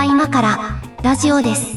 は今からラジオです。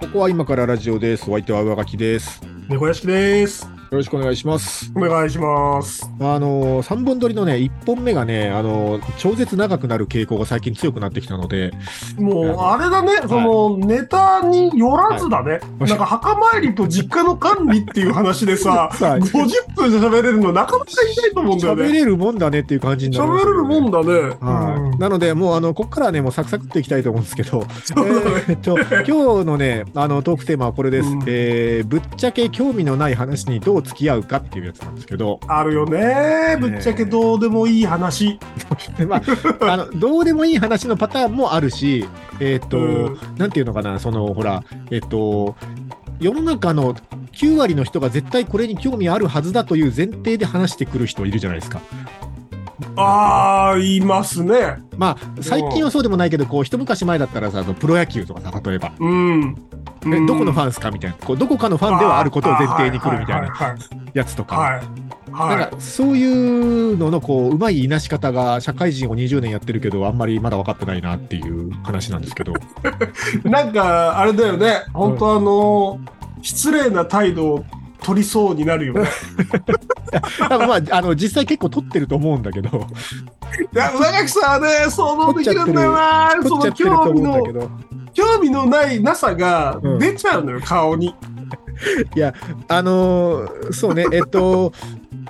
ここは今からラジオです。お相手は上垣です。よ猫屋敷です。ろしくお願いします。お願いします。あのー、3本撮りのね、1本目がね、あのー、超絶長くなる傾向が最近強くなってきたので、もう、あれだね、その、ネタによらずだね。はいなんか、墓参りと実家の管理っていう話でさ、さあ50分で喋れるのなかなかいないと思うんだよね。喋れるもんだねっていう感じになります喋れるもんだね。はい、うんなので、もう、あの、ここからはね、もうサクサクっといきたいと思うんですけど、ね えーっと、今日のね、あの、トークテーマはこれです。うんえーぶっちゃけ興味のない話にどう付き合うかっていうやつなんですけど、あるよね。ぶっちゃけどうでもいい話。まあ、あの、どうでもいい話のパターンもあるし、えーっと、うんなんていうのかな、その、ほら、えっと、世の中の9割の人が絶対これに興味あるはずだという前提で話してくる人いるじゃないですか。ああ、言いますね。まあ、最近はそうでもないけど、こう、一昔前だったらさ、プロ野球とかさ、例えば、うん。えどこのファンですか？みたいな、こう、どこかのファンではあることを前提に来るみたいなはい。やつとか。はい。はい。なんかそういうののこううまいいなし方が社会人を20年やってるけどあんまりまだ分かってないなっていう話なんですけど なんか、あれだよね。本当あの、失礼な態度を取りそうになるよね。まああの実際結構取ってると思うんだけどいや、上垣さんはね、想像できるんだよな。その興味の思うんだけ、ど興味のないなさがうん出ちゃうのよ、顔に。あのーそうねえっと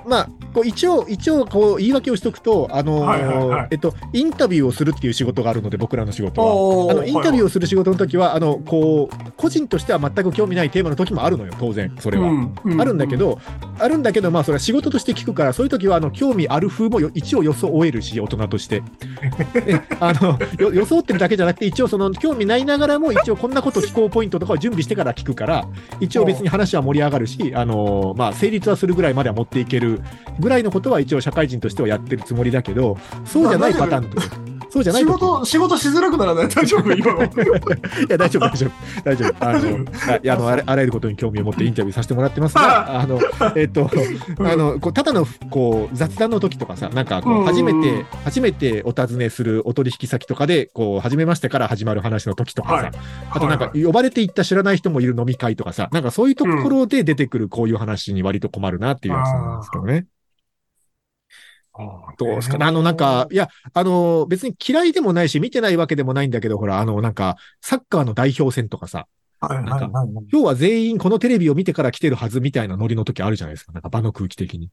まあこう一応一応こう言い訳をしとくとあのーはいはいはいえっとインタビューをするっていう仕事があるので僕らの仕事は。おあのインタビューーをする仕事の時は、あのこう個人としては全く興味ないテーマの時もあるのよ、当然、それは。あるんだけ、ど、あるんだけど、まあ、それは仕事として聞くから、そういう時はあの興味ある風もよ一応装えるし、大人として。であのよ装ってるだけじゃなくて、一応その興味ないながらも、一応こんなこと聞こうポイントとかを準備してから聞くから、一応別に話は盛り上がるし、あのまあ、成立はするぐらいまでは持っていけるぐらいのことは一応社会人としてはやってるつもりだけど、そうじゃないパターンとそうじゃない時仕事、仕事しづらくならない？大丈夫今の。いや、大丈夫、大丈夫、大丈夫。あの、あいやあのあらあらゆることに興味を持ってインタビューさせてもらってますが、あの、えっと、あの、こうただの、こう、雑談の時とかさ、なんか、こう、うん初めて、初めてお尋ねするお取引先とかで、こう、初めましてから始まる話の時とかさ、はい。あとなんか、呼ばれて行った知らない人もいる飲み会とかさ、なんかそういうところで出てくるこういう話に割と困るなっていうやつなんですけどね。どうですか？ね。あの、なんか、いや、あの、別に嫌いでもないし、見てないわけでもないんだけど、ほら、あの、なんか、サッカーの代表戦とかさ、はいはいはいはい。今日は全員このテレビを見てから来てるはずみたいなノリの時あるじゃないですか。なんか場の空気的に。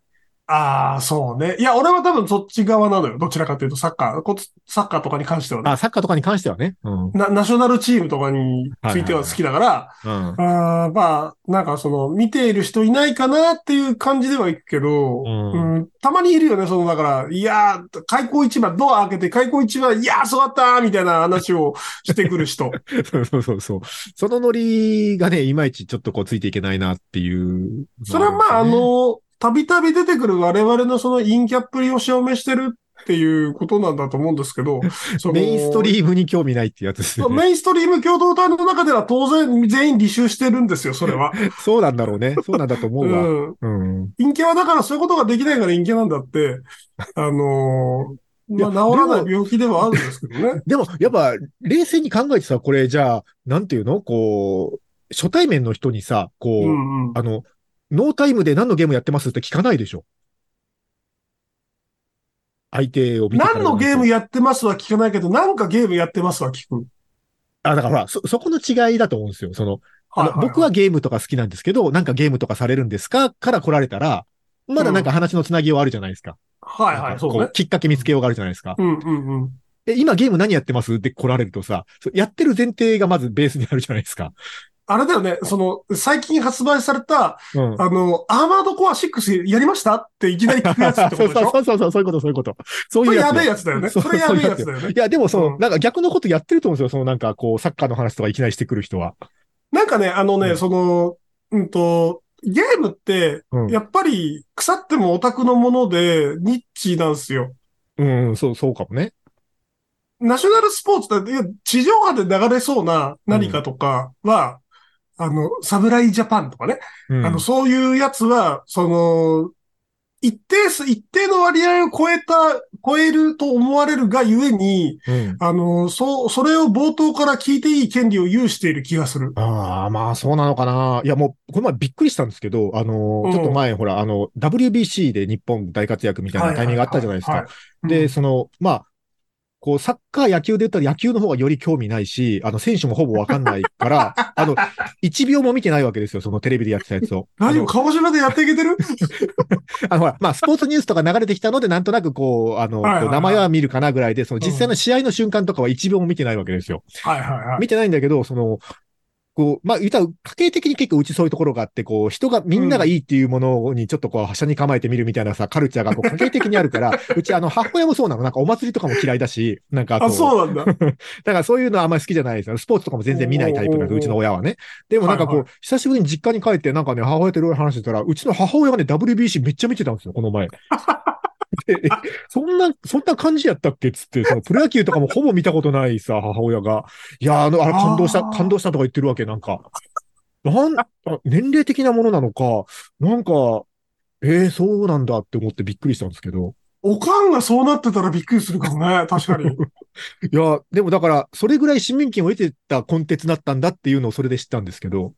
ああ、そうね。いや、俺は多分そっち側なのよ。どちらかというと、サッカー、こサッカーとかに関してはね。あ、サッカーとかに関してはね。うん。なナショナルチームとかについては好きだから、うん。あーまあ、なんかその、見ている人いないかなっていう感じではいくけど、うんうんたまにいるよね、その、だから、いやー、開口一番、ドア開けて開口一番、いやー、そうだったーみたいな話を してくる人。そうそうそうそう。そのノリがね、いまいちちょっとこうついていけないなっていう、それはまあ、あ、の、たびたび出てくる我々のその陰キャっぷりを証明してるっていうことなんだと思うんですけど、そのメインストリームに興味ないってやつですよね。メインストリーム共同体の中では当然全員履修してるんですよ、それは。そうなんだろうね。そうなんだと思うわ。うん。うん。陰キャはだからそういうことができないから陰キャなんだって、あのーまあ、治らない病気ではあるんですけどね。でも、やっぱ、冷静に考えてさ、これ、じゃあ、なんていうの？こう、初対面の人にさ、こう、うんうん。あの、ノータイムで何のゲームやってますって聞かないでしょ。相手を見て何のゲームやってますは聞かないけど、なんかゲームやってますは聞く。あ、だからほら、そ、そこの違いだと思うんですよ。その、はいはいはい僕はゲームとか好きなんですけど、なんかゲームとかされるんですかから来られたら、まだなんか話のつなぎようあるじゃないですか。はいはい、そうね。きっかけ見つけようがあるじゃないですか。うんうんうん。え、今ゲーム何やってます？って来られるとさ、やってる前提がまずベースにあるじゃないですか。あれだよね、その、最近発売された、うん。あの、アーマードコア6やりましたっていきなり聞くやつってことでしょ？そうそうそう、そういうこと、そういうこと。そういうやつ。べえやつだよね。それやべえやつだよねい。や、でもその、うんなんか逆のことやってると思うんですよ。そのなんかこう、サッカーの話とかいきなりしてくる人は。なんかね、あのね、うんその、うんと、ゲームって、うんやっぱり腐ってもオタクのもので、ニッチなんですよ。うん、そう、そうかもね。ナショナルスポーツって、地上波で流れそうな何かとかは、あの、サムライジャパンとかね、うん。あの、そういうやつは、その、一定数、一定の割合を超えた、超えると思われるがゆえに、うん。あの、そう、それを冒頭から聞いていい権利を有している気がする。ああ、まあそうなのかな。いやもう、この前びっくりしたんですけど、あのーうんちょっと前、ほら、あの、WBC で日本大活躍みたいなタイミングがあったじゃないですか。で、その、まあ、こう、サッカー、野球で言ったら野球の方がより興味ないし、あの、選手もほぼわかんないから、あの、1秒も見てないわけですよ、そのテレビでやってたやつを。大丈夫あの鹿児島でやっていけてる？あの、ほら、まあ、スポーツニュースとか流れてきたので、なんとなくこう、あの、はいはいはいこう名前は見るかなぐらいで、その実際の試合の瞬間とかは1秒も見てないわけですよ。はいはいはい。見てないんだけど、その、こう、まあ、言ったら、家計的に結構うちそういうところがあって、こう、人が、みんながいいっていうものにちょっとこう、車に構えてみるみたいなさ、カルチャーがこう、家計的にあるから、うちあの、母親もそうなの。なんかお祭りとかも嫌いだし、なんかこあ、そうなんだ。だからそういうのはあんまり好きじゃないですよ。スポーツとかも全然見ないタイプなんで、うちの親はね。でもなんかこう、はいは久しぶりに実家に帰って、なんかね、母親といろいろ話してたら、うちの母親がね、WBC めっちゃ見てたんですよ、この前。そんな、そんな感じやったっけっつって、そのプロ野球とかもほぼ見たことないさ、母親が。いや、あの、あれ感動した、感動したとか言ってるわけ、なんか。なん、あ年齢的なものなのか、なんか、えー、そうなんだって思ってびっくりしたんですけど。おかんがそうなってたらびっくりするかもね。確かに。いや、でもだから、それぐらい市民権を得てたコンテンツだったんだっていうのをそれで知ったんですけど。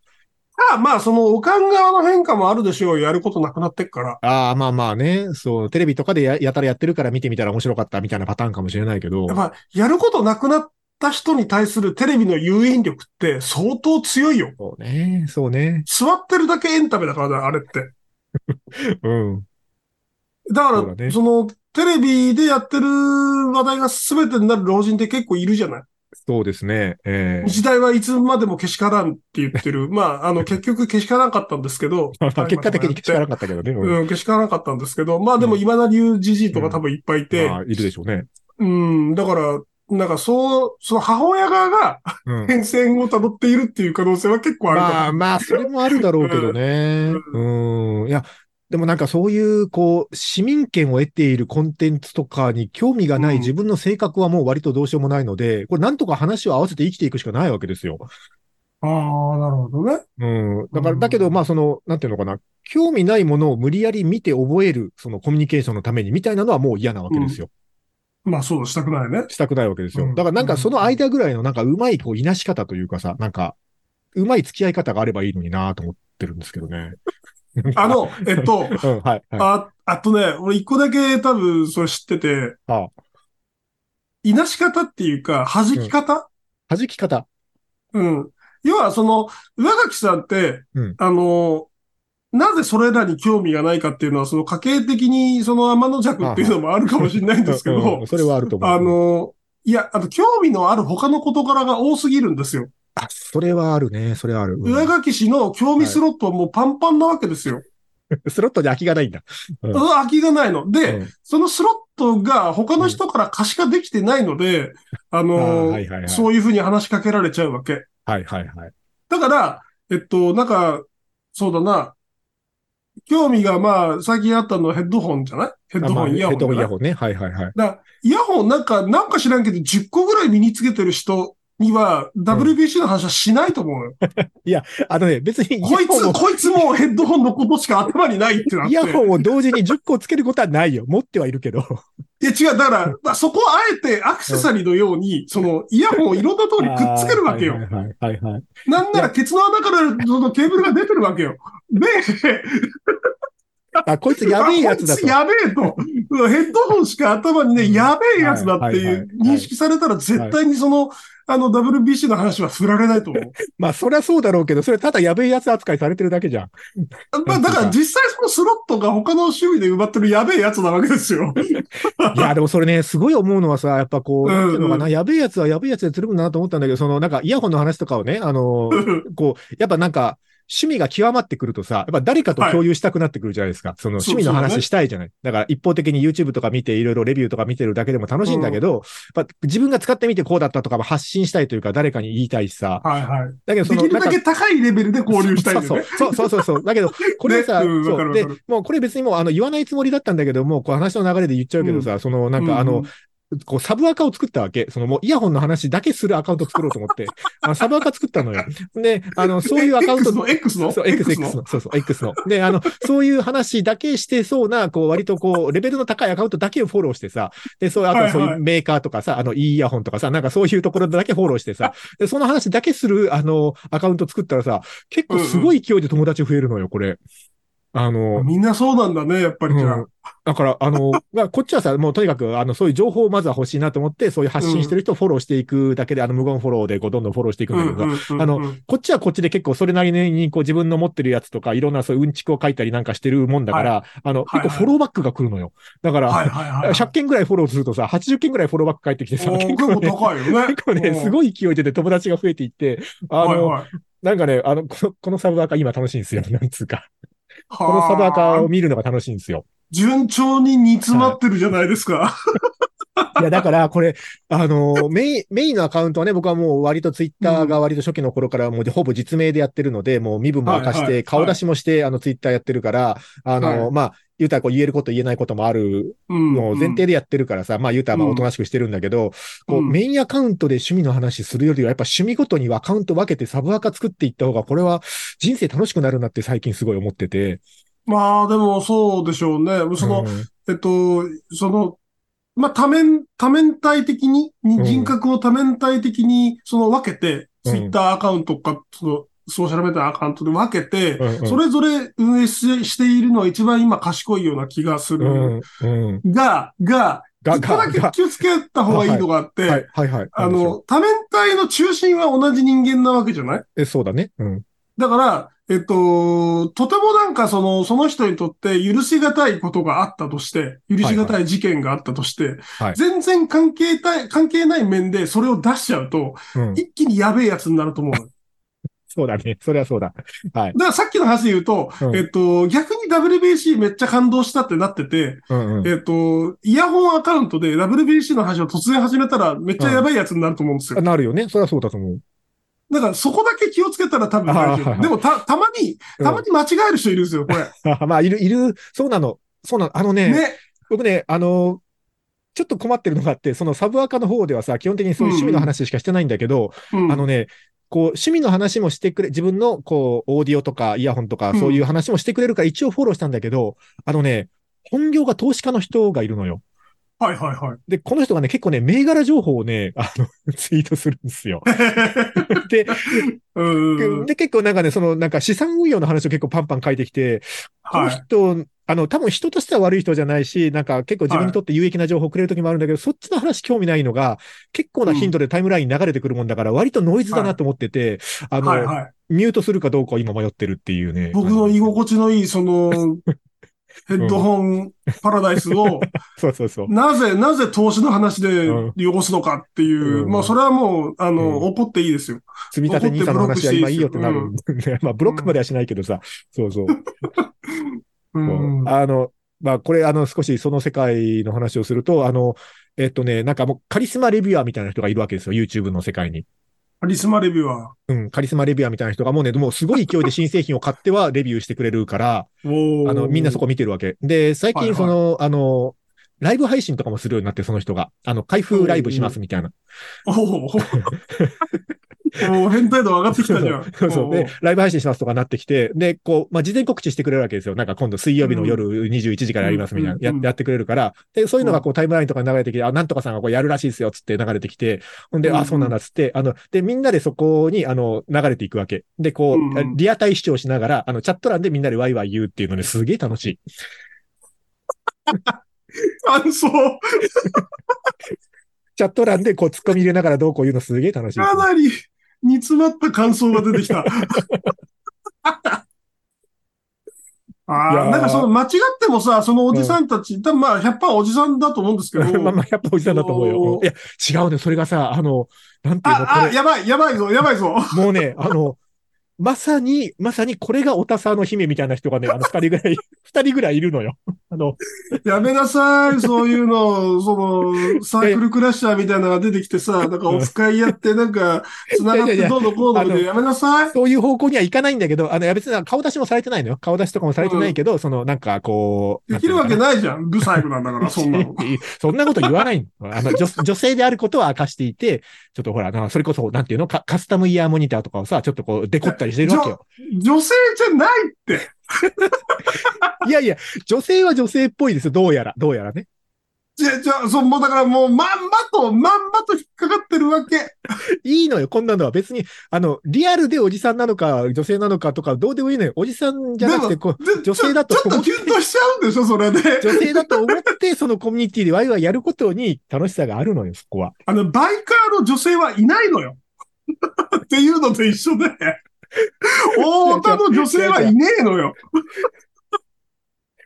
ああまあ、その、おかん側の変化もあるでしょう。やることなくなってっから。ああ、まあまあね、そう、テレビとかでややたらやってるから見てみたら面白かったみたいなパターンかもしれないけどやっ。ぱ、やることなくなった人に対するテレビの誘引力って相当強いよ。そうね、そうね。座ってるだけエンタメだからね、あれって。うん。だから、そねその、テレビでやってる話題が全てになる老人って結構いるじゃないそうですね。ええ時代はいつまでもけしからんって言ってる。まあ、あの、結局けしからなかったんですけど。結果的にけしからなかったけどね。うんうん、けしからなかったんですけど、まあでも今田流じじいとか多分いっぱいいて、まあ、いるでしょうね。うん、だから、なんかそう、その母親側がうん。変遷を辿っているっていう可能性は結構あるかもまあまあ、それもあるだろうけどね。うん。いや、でもなんかそういう、こう、市民権を得ているコンテンツとかに興味がなうんい自分の性格はもう割とどうしようもないので、これなんとか話を合わせて生きていくしかないわけですよ。ああ、なるほどね。うん。だから、うんだけど、まあ、その、なんていうのかな。興味ないものを無理やり見て覚える、そのコミュニケーションのためにみたいなのはもう嫌なわけですよ。まあそうだ、したくないね。したくないわけですよ。うんだからなんかその間ぐらいのなんかうまいこう、いなし方というかさ、なんか、うまい付き合い方があればいいのになと思ってるんですけどね。あの、えっと、うん、はい、はい。あ、あとね、俺一個だけ多分それ知ってて、あいなし方っていうか、弾き方、弾き方。うん、要はその、上垣さんって、うんあの、なぜそれらに興味がないかっていうのは、その家系的にその天の弱っていうのもあるかもしれないんですけうんどうん、それはあると思う。あ、の、いや、あと興味のある他の事柄が多すぎるんですよ。あ、それはあるね。それはある。うん上垣氏の興味スロットはもうパンパンなわけですよ。スロットに空きがないんだ。うん空きがないの。で、うんそのスロットが他の人から可視化できてないので、あのあーはいはいはいそういうふうに話しかけられちゃうわけ。はいはいはい。だから、えっと、なんか、そうだな。興味がまあ、最近あったのはヘッドホンじゃない？ヘッドホン、イヤホンヘッドホン、イヤホンね。はいはいはい。だイヤホンなんか、なんか知らんけど、10個ぐらい身につけてる人には、WBC の話はしないと思うよ。あのね、別にこいつ、こいつもうヘッドホンのことしか頭にないってなって。イヤホンを同時に10個つけることはないよ。持ってはいるけど。いや違う、だから、まあそこをあえてアクセサリーのように、その、イヤホンをいろんな通りくっつけるわけよ。はいはいはいはい。なんならケツの穴からそのケーブルが出てるわけよ。で、あ、こいつやべえやつだとあこいつ。やべえと。ヘッドホンしか頭にね、やべえやつだってはいはいはいいう認識されたら絶対にその、あの WBC の話は振られないと思う。まあ、そりゃそうだろうけど、それただやべえやつ扱いされてるだけじゃん。まあだから実際そのスロットが他の趣味で奪ってるやべえやつなわけですよ。いや、でもそれね、すごい思うのはさ、やっぱこう、うんうんなんていうのかな、やべえやつはやべえやつでつるむなと思ったんだけど、その、なんか、イヤホンの話とかをね、あの、こう、やっぱなんか、趣味が極まってくるとさ、やっぱ誰かと共有したくなってくるじゃないですか。その趣味の話したいじゃない。だから一方的に YouTube とか見ていろいろレビューとか見てるだけでも楽しいんだけど、やっぱ自分が使ってみてこうだったとかも発信したいというか誰かに言いたいしさ。はいはい。だけどその、できるだけ高いレベルで交流したいよね。そうそうそうそうそう。だけど、これさ、ねうんそう。でもうこれ別にもうあの言わないつもりだったんだけども、こう話の流れで言っちゃうけどさ、そのなんかあの、うんこう、サブアカを作ったわけ。そのもうイヤホンの話だけするアカウント作ろうと思って、あのサブアカ作ったのよ。で、あの、そういうアカウント X の X の？そう、X、X の？そうそう、X の。で、あの、そういう話だけしてそうな、こう、割とこう、レベルの高いアカウントだけをフォローしてさ、で、そう、あとそういうメーカーとかさ、あの、いいイヤホンとかさ、なんかそういうところだけフォローしてさ、で、その話だけする、あの、アカウント作ったらさ、結構すごい勢いで友達増えるのよ、これ。あの、みんなそうなんだね、やっぱりじゃあ。うんだから、あの、まあ、こっちはさ、もうとにかく、あの、そういう情報をまずは欲しいなと思って、そういう発信してる人をフォローしていくだけで、あの、無言フォローで、こう、どんどんフォローしていくんだけどさ、うんあのこっちはこっちで結構それなりにこう自分の持ってるやつとかいろんなそういううんちくを書いたりなんかしてるもんだから、あの、はい結構フォローバックが来るのよ。だから、はいはいはいはい。100件ぐらいフォローするとさ、80件ぐらいフォローバック返ってきてさ、結結構構ね、高いよね。結構ね、すごい勢いでね友達が増えていって、あの、はいはい。なんかね、あの、この、このサブアカ今楽しいんですよ。なんつうか。このサブアカはあを見るのが楽しいんですよ。順調に煮詰まってるじゃないですか。い。や、だから、これ、あの、メイン、メインのアカウントはね、僕はもう割とツイッターが割と初期の頃からもうほぼ実名でやってるので、もう身分も明かして、顔出しもして、あの、ツイッターやってるから、あの、はい。まあ、言うたらこう言えること言えないこともあるうんのを前提でやってるからさ、まあ言うたらまあうん。おとなしくしてるんだけど、こう、うん。メインアカウントで趣味の話するよりは、やっぱ趣味ごとにアカウント分けてサブアカ作っていった方が、これは人生楽しくなるなって最近すごい思ってて。まあ、でもそうでしょうね。その、うんえっと、その、まあ、多面、多面体的に、人格を多面体的に、その分けて、うん。ツイッターアカウントか、その、ソーシャルメディアアカウントで分けて、うんうんそれぞれ運営ししているのは一番今賢いような気がすうる。ん、うん。が、が、が、一個だけが、気をつけた方がいいのがあって、はい、はい、はい。あの、多面体の中心は同じ人間なわけじゃない？え、そうだね。うん。だから、えっと、とてもなんかその、その人にとって許しがたいことがあったとして、許しがたい事件があったとして、はい全然関係た関係ない面でそれを出しちゃうと、うん。一気にやべえやつになると思う。だかそうだね。それはそうだ。はい。らさっきの話で言うと、うんえっと、逆に WBC めっちゃ感動したってなってて、うんうん。えっと、イヤホンアカウントで WBC の話を突然始めたらめっちゃやばいやつになると思うんですよ。なるよね。それはそうだと思う。だからそこだけ気をつけたら多分大丈夫。でもた、たまに、たまに間違える人いるんですよ、これ。あ まあ、いる、いる、そうなの。そうなの。あのね、ね。僕ね、あの、ちょっと困ってるのがあって、そのサブアカの方ではさ、基本的にそういう趣味の話しかしてないんだけど、うんあのね、こう、趣味の話もしてくれ、自分の、こう、オーディオとかイヤホンとか、うんそういう話もしてくれるから一応フォローしたんだけど、あのね、本業が投資家の人がいるのよ。はいはいはい。で、この人がね、結構ね、銘柄情報をね、あの、ツイートするんですよ。で、うん。で、結構なんかね、その、なんか資産運用の話を結構パンパン書いてきて、このはい。人、あの、多分人としては悪い人じゃないし、なんか結構自分にとって有益な情報をくれる時もあるんだけど、そっちの話興味ないのが、結構な頻度でタイムラインに流れてくるもんだから、割とノイズだなと思ってて、あの、はいはい。ミュートするかどうかを今迷ってるっていうね。僕の居心地のいい、その、ヘッドホンパラダイスを、そうそうそう。なぜ、なぜ投資の話で汚すのかっていう、うんまあ、それはもう、あの、うん怒っていいですよ。積み立て NISA の話は今いいよってなるうん。まあ、ブロックまではしないけどさ。そうそう。うん。あの、まあ、これ、あの、少しその世界の話をすると、あの、えっとね、なんかもうカリスマレビュアーみたいな人がいるわけですよ、YouTube の世界に。カリスマレビュアうん、カリスマレビュアーみたいな人がもうね、もうすごい勢いで新製品を買っては レビューしてくれるから、ー。おーあの、みんなそこ見てるわけ。で、最はいはい近その、あの、ライブ配信とかもするようになって、その人が。あの、開封ライブしますみたいな。おー おー変態度上がってきたじゃん。そうそう。で、ライブ配信しますとかなってきて、で、こう、まあ、事前告知してくれるわけですよ。なんか今度水曜日の夜21時からやりますみたいな、ややってくれるから、で、そういうのがこうタイムラインとかに流れてきて、あ、なんとかさんがこうやるらしいですよ、つって流れてきて、ほんで、あ、そうなんだ、つって、あの、で、みんなでそこに、あの、流れていくわけ。で、こう、リアタイ視聴しながら、あの、チャット欄でみんなでワイワイ言うっていうのね、すげえ楽しい。感想、チャット欄でこう突っ込み入れながらどうこう言うのすげえ楽しい。かなり煮詰まった感想が出てきた。ああ、なんかその間違ってもさ、そのおじさんたち、多分まあ100%おじさんだと思うんですけど、ま あまあ、やっぱおじさんだと思うよ。いや、違うね。それがさ、あの、なんていうの、こあ、あ、れ、やばい、やばいぞ、やばいぞ。もうね、あの、まさに、まさにこれがおたさの姫みたいな人がね、あの二人ぐらい、二人ぐらいいるのよ。あの、やめなさい、そういうの、その、サークルクラッシャーみたいなのが出てきてさ、なんかオフ会やって、なんか、繋がってどうのこうので、やめなさい。そういう方向にはいかないんだけど、あの、いや別に顔出しもされてないのよ。顔出しとかもされてないけど、その、なんかこう。できるわけないじゃん。ブサイクなんだから、そんなの。そんなこと言わないの。あの、女女性であることは明かしていて、ちょっとほら、それこそ、なんていうのカカスタムイヤーモニターとかをさ、ちょっとこう、デコったりしてるわけよ。女性じゃないって。いやいや、女性は女性っぽいですよ。どうやら、どうやらね。じゃ、じゃ、そう、もうだからもう、まんまと、まんまと引っかかってるわけ。いいのよ、こんなのは。別に、あの、リアルでおじさんなのか、女性なのかとか、どうでもいいのよ。おじさんじゃなくて、こう、女性だとちょっとキュンとしちゃうんでしょ、それで。女性だと思って、そのコミュニティでワイワイやることに楽しさがあるのよ、そこは。あの、バイカーの女性はいないのよ。っていうのと一緒で。大田の女性はいねえのよ。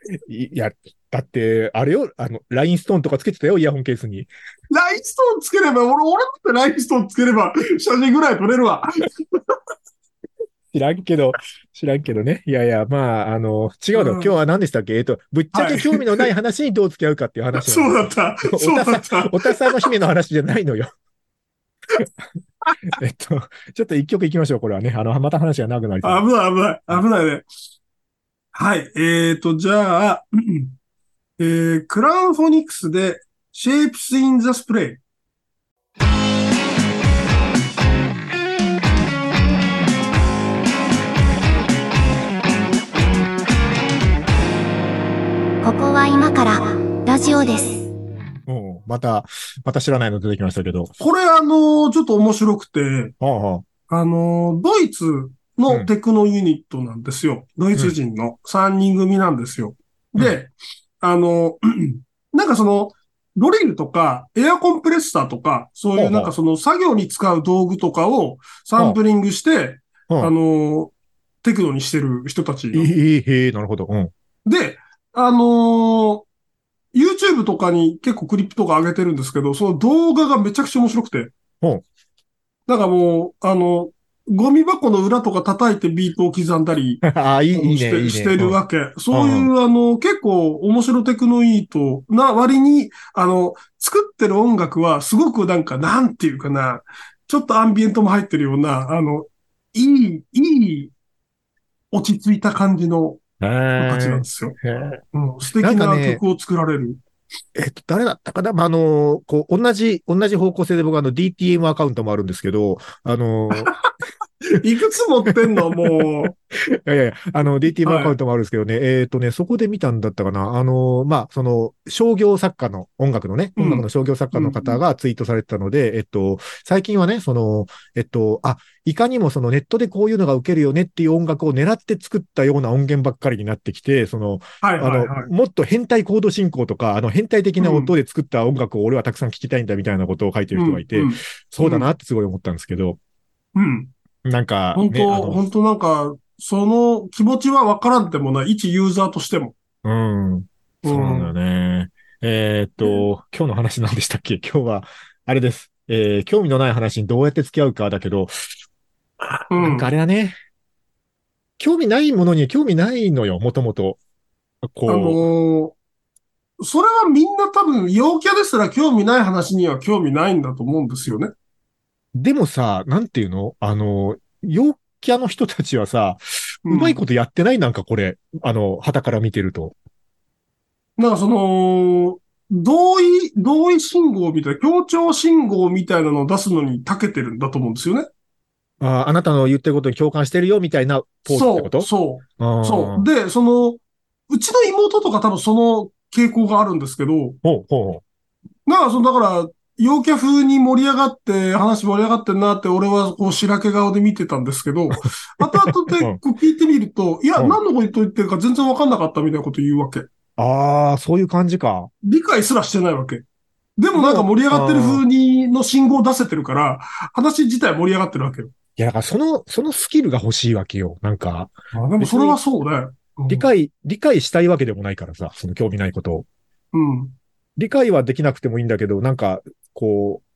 いや、だって、あれよ、あの、ラインストーンとかつけてたよ、イヤホンケースに。ラインストーンつければ、俺、俺だってラインストーンつければ、写真ぐらい撮れるわ。知らんけど、知らんけどね。いやいや、まあ、あの、違うの。うん今日は何でしたっけ？えっと、ぶっちゃけ興味のない話にどう付き合うかっていう話なのそうだった。そうだった。おたさの姫の話じゃないのよ。えっと、ちょっと一曲行きましょう、これはね。あの、また話が長くなりそう。危ない、危ない、危ないね。はい。えーと、じゃあ、えー、クラウンフォニックスで Shapes in the Spray。ここは今からラジオです。うん、また、また知らないの出てきましたけど。これあのちょっと面白くて、はあはあのドイツのテクノユニットなんですよ。ドイツ人の3人組なんですよ。で、あの、なんかその、ドリルとか、エアコンプレッサーとか、そういうなんかその作業に使う道具とかをサンプリングして、うんあの、テクノにしてる人たちあ。ええへえなるほど。うん。で、あのー YouTube とかに結構クリップとか上げてるんですけど、その動画がめちゃくちゃ面白くて。うんなんかもう、あの、ゴミ箱の裏とか叩いてビートを刻んだり ああ、いい、いいしてね、いいね。してるうんわけ。そういう、あの、結構面白テクノイートな割に、あの、作ってる音楽はすごくなんか、なんていうかな、ちょっとアンビエントも入ってるような、あの、いい、いい、落ち着いた感じのへ感じなんえですよ。うん、素敵な曲を作られる。えっと、誰だったかな？まあ、あの、こう、同じ、同じ方向性で僕あの DTM アカウントもあるんですけど、あの、いくつ持ってんのもう。いやいやあの、DTM アカウントもあるんですけどね、えっ、とね、そこで見たんだったかな。あの、まあ、その、商業作家の、音楽のね、うん音楽の商業作家の方がツイートされてたので、えっと、最近はね、その、えっと、あ、いかにもそのネットでこういうのが受けるよねっていう音楽を狙って作ったような音源ばっかりになってきて、その、はいあの、はいはい。もっと変態コード進行とか、あの、変態的な音で作った音楽を俺はたくさん聴きたいんだみたいなことを書いてる人がいて、うんそうだなってすごい思ったんですけど、うん。なんか、本当、ねあの本当なんか、その気持ちはわからんでもない。一ユーザーとしても。うん。そうなんだよね。えーっと、今日の話何でしたっけ？今日は、あれです。えー興味のない話にどうやって付き合うかだけど、うんなんかあれだね。興味ないものに興味ないのよ、もともと。こう、あのーそれはみんな多分、陽キャですら興味ない話には興味ないんだと思うんですよね。でもさ、なんていうの？あの、陽キャの人たちはさ、うまいことやってない？なんかこれ。あの、旗から見てると。なんかその、同意、同意信号みたいな、協調信号みたいなのを出すのに長けてるんだと思うんですよね。ああなたの言ってることに共感してるよ、みたいなポーズってこと？そう、そそう。で、その、うちの妹とか多分その傾向があるんですけど、ほうほなんかその、だから、陽キャ風に盛り上がって、話盛り上がってんなって、俺はこう白毛顔で見てたんですけど、後々でこう聞いてみると、いや、うん何のこと言ってるか全然わかんなかったみたいなこと言うわけ。う。ああ、そういう感じか。理解すらしてないわけ。でもなんか盛り上がってる風にの信号を出せてるから、話自体盛り上がってるわけよ。いや、だからその、そのスキルが欲しいわけよ。なんか、あでもそれはそうね。うん理解、理解したいわけでもないからさ、その興味ないことを。うん。理解はできなくてもいいんだけど、なんか、こう、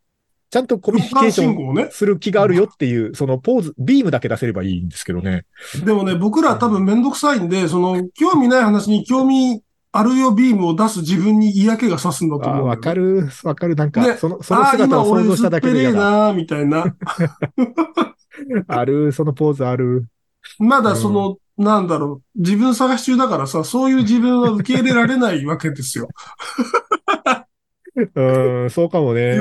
ちゃんとコミュニケーション。する気があるよっていう、そのポーズ、ビームだけ出せればいいんですけどね。でもね、僕ら多分めんどくさいんで、その、興味ない話に興味アルヨビームを出す自分に嫌気がさすんだと思う、わかる、わかる。なんか、ねその、その姿を想像しただけで嫌だ。なみたいな。ある、そのポーズある。まだその、うん、なんだろう、自分探し中だからさ、そういう自分は受け入れられないわけですよ。うん、そうかもね。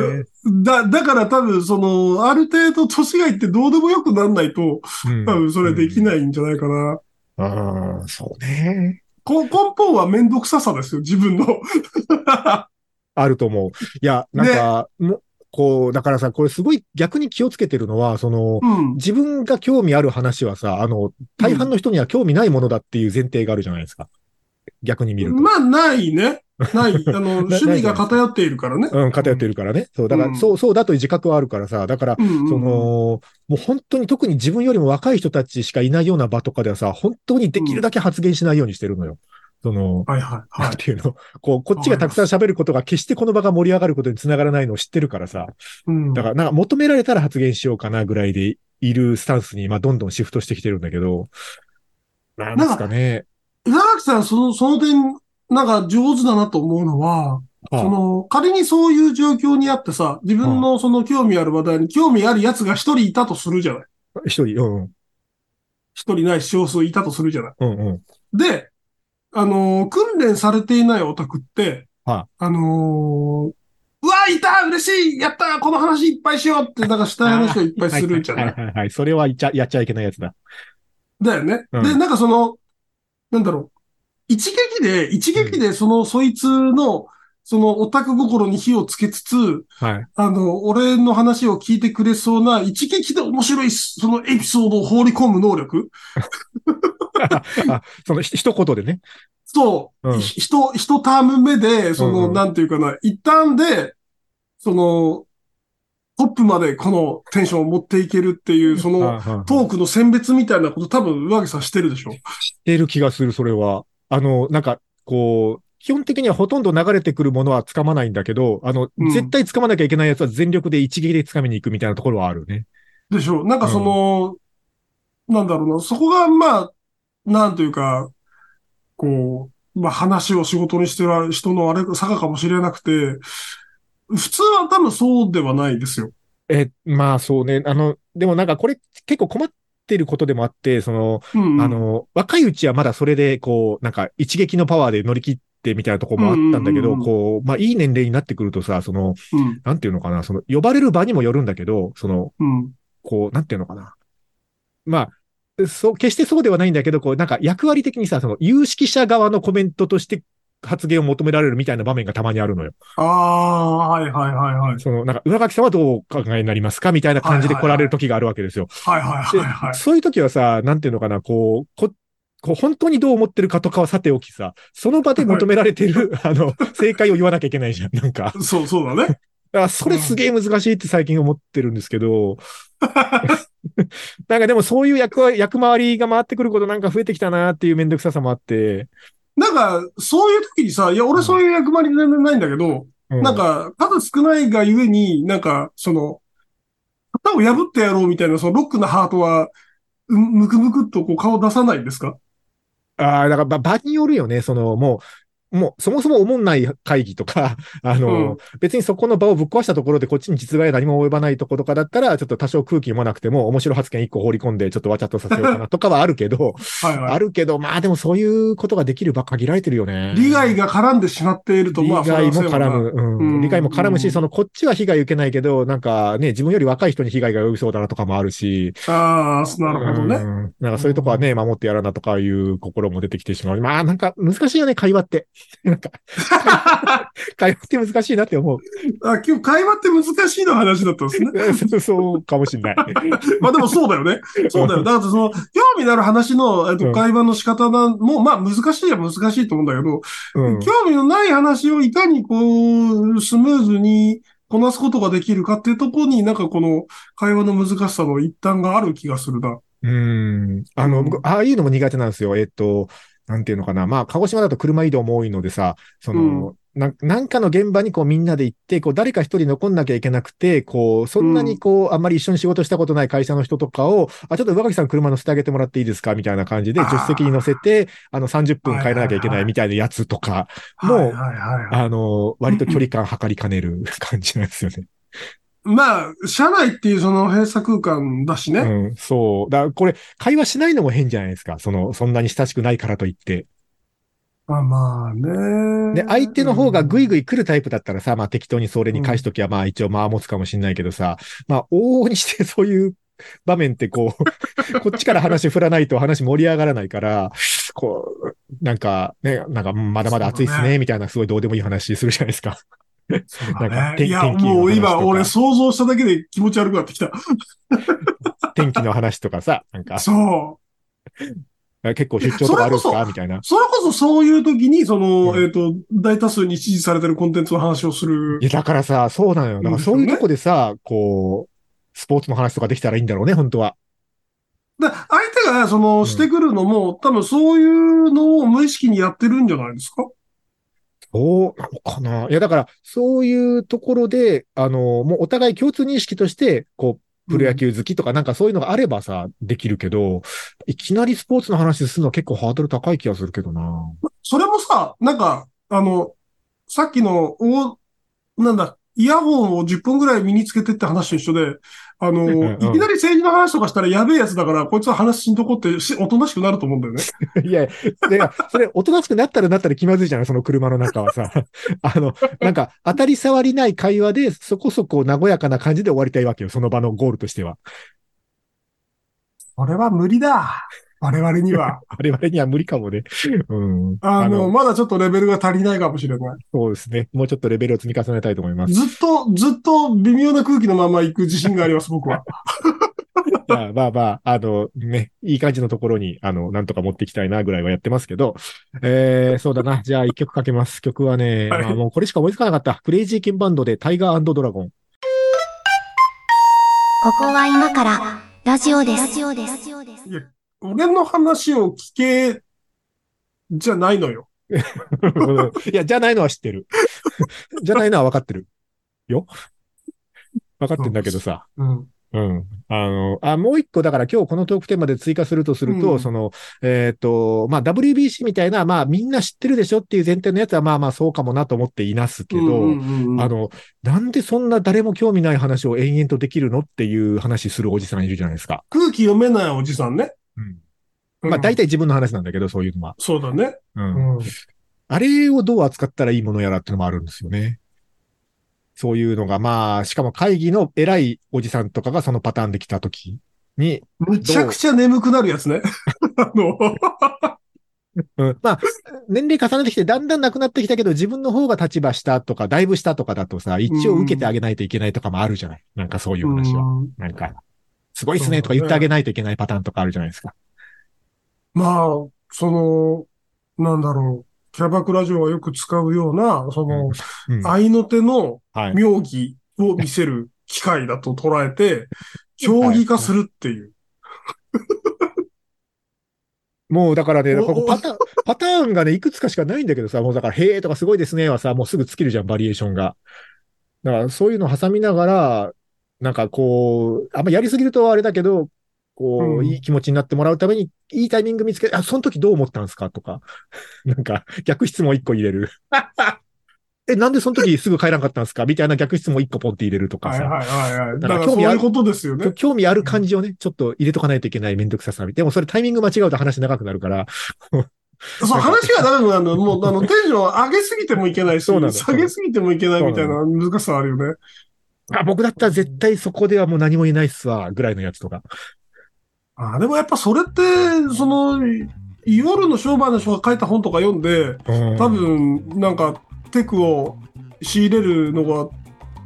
だ、だから多分、その、ある程度年がいってどうでもよくなんないと、うん、多分それできないんじゃないかな。ああ、そうね。こ根本はめんどくささですよ、自分の。あると思う。いや、なんか、ね、こう、だからさ、これすごい逆に気をつけてるのは、その、うん、自分が興味ある話はさ、あの、大半の人には興味ないものだっていう前提があるじゃないですか。逆に見ると。まあ、ないね。ない。あの、趣味が偏っているからね。うん、偏っているからね。そう、だから、うん、そう、そうだという自覚はあるからさ、だから、うんうんうん、その、もう本当に特に自分よりも若い人たちしかいないような場とかではさ、本当にできるだけ発言しないようにしてるのよ。その、はいはいはい。なんていうの、こう、こっちがたくさん喋ることが決してこの場が盛り上がることにつながらないのを知ってるからさ。うん。だから、なんか求められたら発言しようかなぐらいでいるスタンスに、まあ、どんどんシフトしてきてるんだけど、なんですかね。稲垣さん、その、その点、なんか上手だなと思うのは、はあ、その、仮にそういう状況にあってさ、自分のその興味ある話題に興味ある奴が一人いたとするじゃない。一人、うん。一人ない少数いたとするじゃない。うんうん。で、あのー、訓練されていないオタクって、はあ、あのー、うわ、いた嬉しいやったこの話いっぱいしようって、なんかしたい話をいっぱいするじゃない。はいはいはい。それはやっちゃやっちゃいけないやつだ。だよね。うん、で、なんかその、なんだろう。一撃で、一撃でその、そいつの、そのオタク心に火をつけつつ、はい。あの、俺の話を聞いてくれそうな、一撃で面白い、そのエピソードを放り込む能力あ その一言でね。そう。うん、ひと、一ターム目で、その、うんうん、なんていうかな、一旦で、その、トップまでこのテンションを持っていけるっていう、そのトークの選別みたいなこと多分上木さんしてるでしょしてる気がする、それは。あの、なんか、こう、基本的にはほとんど流れてくるものは掴まないんだけど、あの、うん、絶対掴まなきゃいけないやつは全力で一撃で掴みに行くみたいなところはあるね。でしょなんかその、うん、なんだろうな、そこがまあ、なんというか、こう、まあ話を仕事にしてる人のあれ、坂かもしれなくて、普通は多分そうではないですよ。え、まあそうね。あの、でもなんかこれ結構困ってることでもあって、その、うんうん、あの、若いうちはまだそれで、こう、なんか一撃のパワーで乗り切ってみたいなところもあったんだけど、こう、まあいい年齢になってくるとさ、その、うん、なんていうのかな、その、呼ばれる場にもよるんだけど、その、うん、こう、なんていうのかな。まあ、そう、決してそうではないんだけど、こう、なんか役割的にさ、その、有識者側のコメントとして発言を求められるみたいな場面がたまにあるのよ。ああ、はいはいはいはい。その、なんか、上垣さんはどうお考えになりますかみたいな感じで来られる時があるわけですよ。はいはいはい、はい、そういう時はさ、なんていうのかな、こう、こ、こう本当にどう思ってるかとかはさておきさ、その場で求められてる、はい、あの、正解を言わなきゃいけないじゃん、なんか。そう、そうだね。あそれすげえ難しいって最近思ってるんですけど、なんかでもそういう役は、役回りが回ってくることなんか増えてきたなっていうめんどくささもあって、なんか、そういう時にさ、いや、俺そういう役割全然ないんだけど、うん、なんか、数少ないがゆえに、なんか、その、型を破ってやろうみたいな、そのロックなハートは、むくむくっとこう顔出さないんですか？ああ、だから場によるよね。その、もう、もう、そもそも思んない会議とか、あの、うん、別にそこの場をぶっ壊したところでこっちに実害何も及ばないところとかだったら、ちょっと多少空気読まなくても面白発言一個放り込んでちょっとわちゃっとさせようかなとかはあるけど、はいはい、あるけど、まあでもそういうことができる場限られてるよね。利害が絡んでしまっていると、まあ、利害も絡む、うん、うん、利害も絡むし、そのこっちは被害受けないけど、なんかね、自分より若い人に被害が及びそうだなとかもあるし。ああ、なるほどね、うん。なんかそういうとこはね、守ってやらなとかいう心も出てきてしまう。まあなんか難しいよね、会話って。なんか会話って難しいなって思う。あ、今日会話って難しいの話だったんですね。そうかもしんない。まあでもそうだよね。そうだよ。だからその、興味のある話の、えっと、会話の仕方な、も、まあ難しいは難しいと思うんだけど、うん、興味のない話をいかにこう、スムーズにこなすことができるかっていうところになんかこの会話の難しさの一端がある気がするな。うん。あの、僕、ああいうのも苦手なんですよ。えっと、なんていうのかな。まあ、鹿児島だと車移動も多いのでさ、その、ななんかの現場にこうみんなで行って、こう誰か一人残んなきゃいけなくて、こう、そんなにこう、あんまり一緒に仕事したことない会社の人とかを、あ、ちょっと上垣さん車乗せてあげてもらっていいですか？みたいな感じで、助手席に乗せて、あの、30分帰らなきゃいけないみたいなやつとか、もう。あの、割と距離感測りかねる感じなんですよね。まあ、社内っていうその閉鎖空間だしね。うん、そう。だこれ、会話しないのも変じゃないですか。その、そんなに親しくないからといって。まあまあね。で、相手の方がぐいぐい来るタイプだったらさ、まあ適当にそれに返しときは、まあ一応まあ持つかもしんないけどさ、まあ往々にしてそういう場面ってこう、こっちから話振らないと話盛り上がらないから、こう、なんかね、なんかまだまだ暑いっすねみたいなすごいどうでもいい話するじゃないですか。そうなんかだね。いや、もう今、俺想像しただけで気持ち悪くなってきた。天気の話とかさ、なんかそう。結構出張とかあるんすかみたいな。それこそそういう時に、その、うんえっ、と、大多数に支持されてるコンテンツの話をするい。や、だからさ、そうなのよ。だからそういうとこでさ、こう、スポーツの話とかできたらいいんだろうね、本当は。で、相手が、その、んしてくるのも、多分そういうのを無意識にやってるんじゃないですか？そうなのかな？いや、だから、そういうところで、あの、もうお互い共通認識として、こう、プロ野球好きとかなんかそういうのがあればさ、できるけど、いきなりスポーツの話するのは結構ハードル高い気がするけどな。それもさ、なんか、あの、さっきの、お、なんだ、イヤホンを10分ぐらい身につけてって話と一緒で、あの、うんうんいきなり政治の話とかしたらやべえやつだから、こいつは話しんとこってし、おとなしくなると思うんだよね。いや、でそれ、おとなしくなったらなったら気まずいじゃないその車の中はさ。あの、なんか、当たり障りない会話で、そこそこ和やかな感じで終わりたいわけよ。その場のゴールとしては。これは無理だ。我々には。我々には無理かもね。うん。あの、まだちょっとレベルが足りないかもしれない。そうですね。もうちょっとレベルを積み重ねたいと思います。ずっと、ずっと微妙な空気のまま行く自信があります、僕は。いやまあまあ、あのね、いい感じのところに、あの、なんとか持っていきたいなぐらいはやってますけど、えー、そうだな。じゃあ一曲かけます。曲はね、はいまあもうこれしか思いつかなかった。クレイジーケンバンドでタイガードラゴン。ここは今からラジオです。ラジオです。いや、俺の話を聞け、じゃないのよ。いや、じゃないのは知ってる。じゃないのは分かってる。よ。分かってんだけどさ。うん。うん。あの、あ、もう一個、だから今日このトークテーマで追加するとすると、うんその、えっ、と、まあ、WBC みたいな、まあ、みんな知ってるでしょっていう前提のやつは、まあまあ、そうかもなと思っていますけど、うんうんうんあの、なんでそんな誰も興味ない話を延々とできるのっていう話するおじさんいるじゃないですか。空気読めないおじさんね。うん。まあ、大体自分の話なんだけど、そういうのは。そうだね。うん。うん。あれをどう扱ったらいいものやらってのもあるんですよね。そういうのが、まあ、しかも会議の偉いおじさんとかがそのパターンで来た時に、むちゃくちゃ眠くなるやつね。あの、うん、まあ、年齢重ねてきてだんだんなくなってきたけど、自分の方が立場下とか、だいぶ下とかだとさ、一応受けてあげないといけないとかもあるじゃない。なんかそういう話は。うんなんか、すごいっすねとか言ってあげないといけないパターンとかあるじゃないですか。まあ、その、なんだろう。キャバクラ嬢はよく使うような、その、うん。合いの手のはい。妙義を見せる機会だと捉えて、競技化するっていう。もうだからね、おここパターン、パターンがね、いくつかしかないんだけどさ、もうだから、へーとかすごいですねはさ、もうすぐ尽きるじゃん、バリエーションが。だから、そういうの挟みながら、なんかこう、あんまやりすぎるとあれだけど、こう、うんいい気持ちになってもらうために、いいタイミング見つけて、あ、その時どう思ったんですかとか、なんか、逆質問一個入れる。え、なんでその時すぐ帰らんかったんですか？みたいな逆質問一個ポンって入れるとかさ。はいはいはいはい。だから興味あることですよね。興味ある感じをね、ちょっと入れとかないといけないめんどくささ。でもそれタイミング間違うと話長くなるから、そう、話が長くなるの、もう、あの、テンション上げすぎてもいけないし、そうなの下げすぎてもいけないみたいな難しさあるよね。あ、僕だったら絶対そこではもう何も言えないっすわ、ぐらいのやつとか。あでもやっぱそれって、その、夜の商売の人が書いた本とか読んで、多分、なんか、テクを仕入れるのが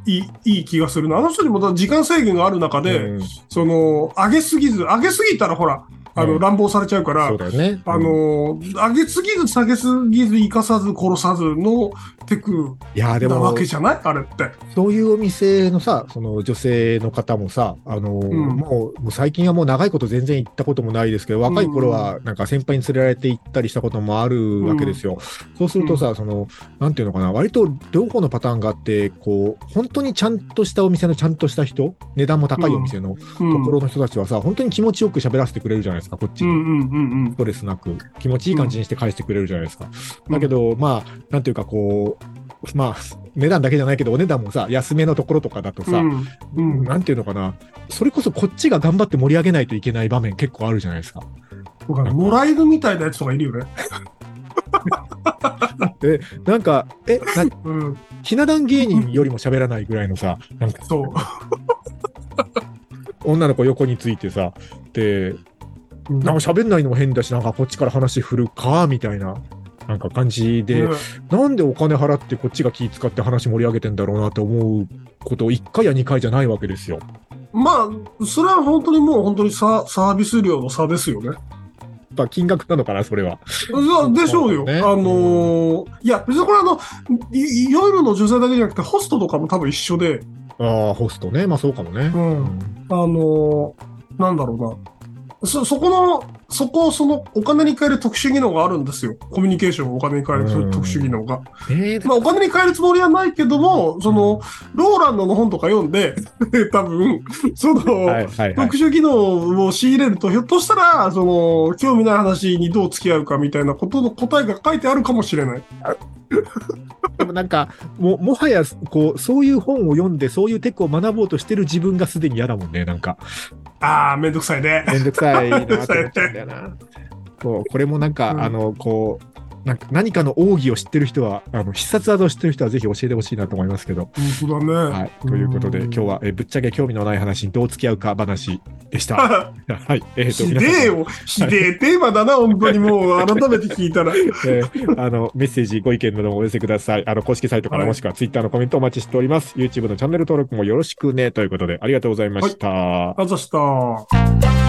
いいいい気がするな。あの人にもだ時間制限がある中で、うんその、上げすぎず、上げすぎたらほら、あの、うん乱暴されちゃうからそう、だよね。あの、上げすぎず下げすぎず生かさず殺さずのテクいやでもなわけじゃない？あれって。そういうお店のさ、その女性の方もさ、あの、んもう最近はもう長いこと全然行ったこともないですけど、若い頃はなんか先輩に連れられて行ったりしたこともあるわけですよ。そうするとさ、その、なんていうのかな、割と両方のパターンがあって、こう、本当にちゃんとしたお店のちゃんとした人、値段も高いお店のうん。ところの人たちはさ、本当に気持ちよく喋らせてくれるじゃないですか、こっちに。ストレスなく、気持ちいい感じにして返してくれるじゃないですか。だけど、まあ、なんていうかこう、まあ、値段だけじゃないけど、お値段もさ、安めのところとかだとうん。さ、うんうん。なんていうのかな、それこそこっちが頑張って盛り上げないといけない場面結構あるじゃないですか。わかる野良犬みたいなやつとかいるよね。で、なんか、え、なうん。ひな壇芸人よりも喋らないぐらいのさ、なんかそう。女の子横についてさ、で、なんか喋んないのも変だし、なんかこっちから話振るか、みたいな、なんか感じで、ねなんでお金払ってこっちが気使って話盛り上げてんだろうなって思うこと1回や2回じゃないわけですよ。まあ、それは本当にもう本当にササービス料の差ですよね。やっぱ金額なのかな、それは。でしょうよ。そうだねあのーいや、別にこれあの、い夜の女性だけじゃなくて、ホストとかも多分一緒で、ああ、ホストね。まあそうかもね。うんあのーなんだろうな。そ、そこの、そこをそのお金に換える特殊技能があるんですよ。コミュニケーションをお金に換える特殊技能が。えーまあお金に換えるつもりはないけども、その、ローランドの本とか読んで、多分、その、はいはいはい。特殊技能を仕入れると、ひょっとしたら、その、興味ない話にどう付き合うかみたいなことの答えが書いてあるかもしれない。でもなんか、ももはやこう、そういう本を読んで、そういうテクを学ぼうとしてる自分がすでに嫌だもんね、なんか。ああ、めんどくさいね。めんどくさいなって思っちゃうんだよな。こうこれもなんか、うんあの、こう、なんか何かの奥義を知ってる人は、あの必殺技を知ってる人はぜひ教えてほしいなと思いますけど。本当だね。はい。ということで、今日は、えぶっちゃけ興味のない話にどう付き合うか話でした。はい。えっ、と、ひでえよ。ひでえテーマだな、本当にもう、改めて聞いたら。えーあの、メッセージ、ご意見などもお寄せください。あの、公式サイトからはいもしくは Twitter のコメントお待ちしております。YouTube のチャンネル登録もよろしくね。ということで、ありがとうございました。あざした。